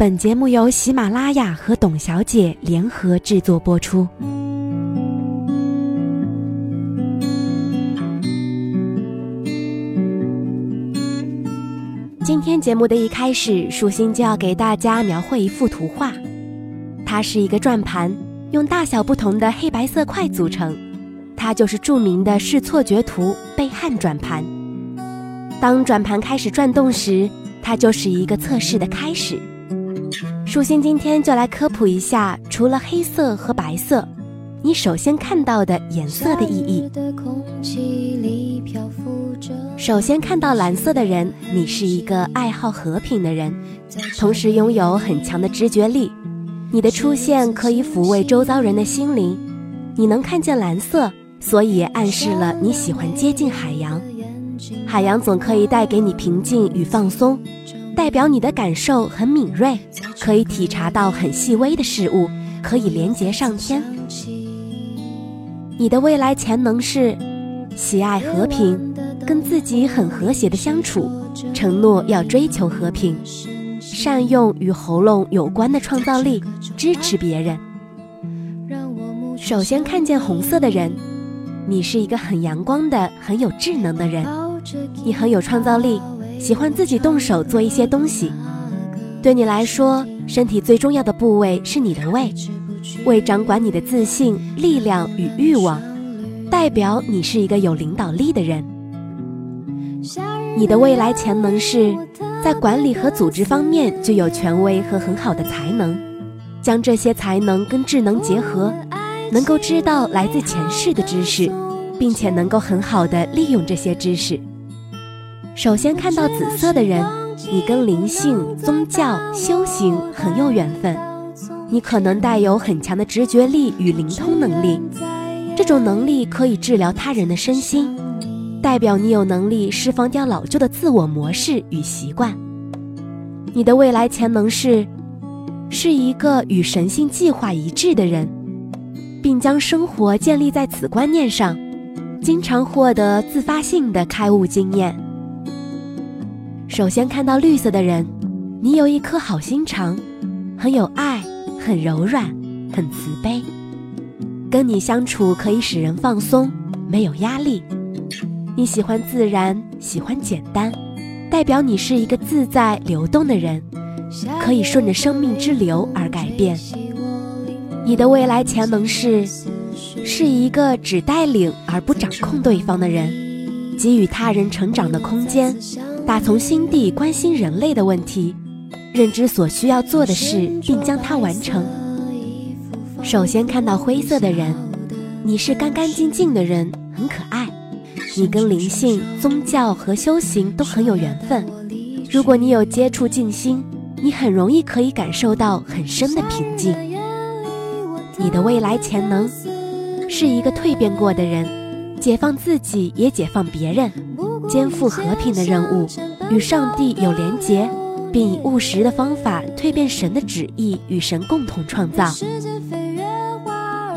本节目由喜马拉雅和董小姐联合制作播出。今天节目的一开始，舒心就要给大家描绘一幅图画。它是一个转盘，用大小不同的黑白色块组成。它就是著名的视错觉图贝汉转盘。当转盘开始转动时，它就是一个测试的开始。舒心今天就来科普一下，除了黑色和白色，你首先看到的颜色的意义。首先看到蓝色的人，你是一个爱好和平的人，同时拥有很强的知觉力。你的出现可以抚慰周遭人的心灵。你能看见蓝色，所以暗示了你喜欢接近海洋。海洋总可以带给你平静与放松。代表你的感受很敏锐，可以体察到很细微的事物，可以连接上天。你的未来潜能是喜爱和平，跟自己很和谐的相处，承诺要追求和平，善用与喉咙有关的创造力，支持别人。首先看见红色的人，你是一个很阳光的、很有智能的人，你很有创造力。喜欢自己动手做一些东西，对你来说，身体最重要的部位是你的胃，胃掌管你的自信、力量与欲望，代表你是一个有领导力的人。你的未来潜能是在管理和组织方面具有权威和很好的才能，将这些才能跟智能结合，能够知道来自前世的知识，并且能够很好的利用这些知识。首先看到紫色的人，你跟灵性、宗教、修行很有缘分。你可能带有很强的直觉力与灵通能力，这种能力可以治疗他人的身心，代表你有能力释放掉老旧的自我模式与习惯。你的未来潜能是，是一个与神性计划一致的人，并将生活建立在此观念上，经常获得自发性的开悟经验。首先看到绿色的人，你有一颗好心肠，很有爱，很柔软，很慈悲。跟你相处可以使人放松，没有压力。你喜欢自然，喜欢简单，代表你是一个自在流动的人，可以顺着生命之流而改变。你的未来潜能是，是一个只带领而不掌控对方的人，给予他人成长的空间。打从心底关心人类的问题，认知所需要做的事，并将它完成。首先看到灰色的人，你是干干净净的人，很可爱。你跟灵性、宗教和修行都很有缘分。如果你有接触静心，你很容易可以感受到很深的平静。你的未来潜能是一个蜕变过的人，解放自己也解放别人。肩负和平的任务，与上帝有连结，并以务实的方法蜕变神的旨意，与神共同创造。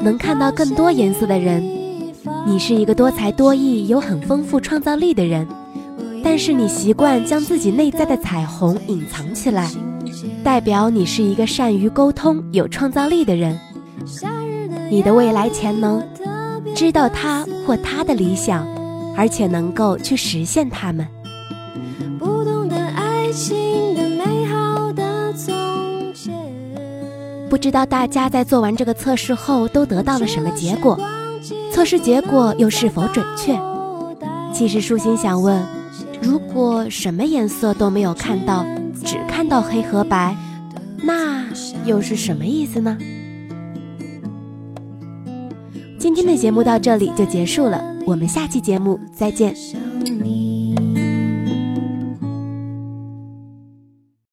能看到更多颜色的人，你是一个多才多艺、有很丰富创造力的人，但是你习惯将自己内在的彩虹隐藏起来，代表你是一个善于沟通、有创造力的人。你的未来潜能，知道他或他的理想。而且能够去实现它们。不知道大家在做完这个测试后都得到了什么结果？测试结果又是否准确？其实舒心想问：如果什么颜色都没有看到，只看到黑和白，那又是什么意思呢？今天的节目到这里就结束了。我们下期节目再见。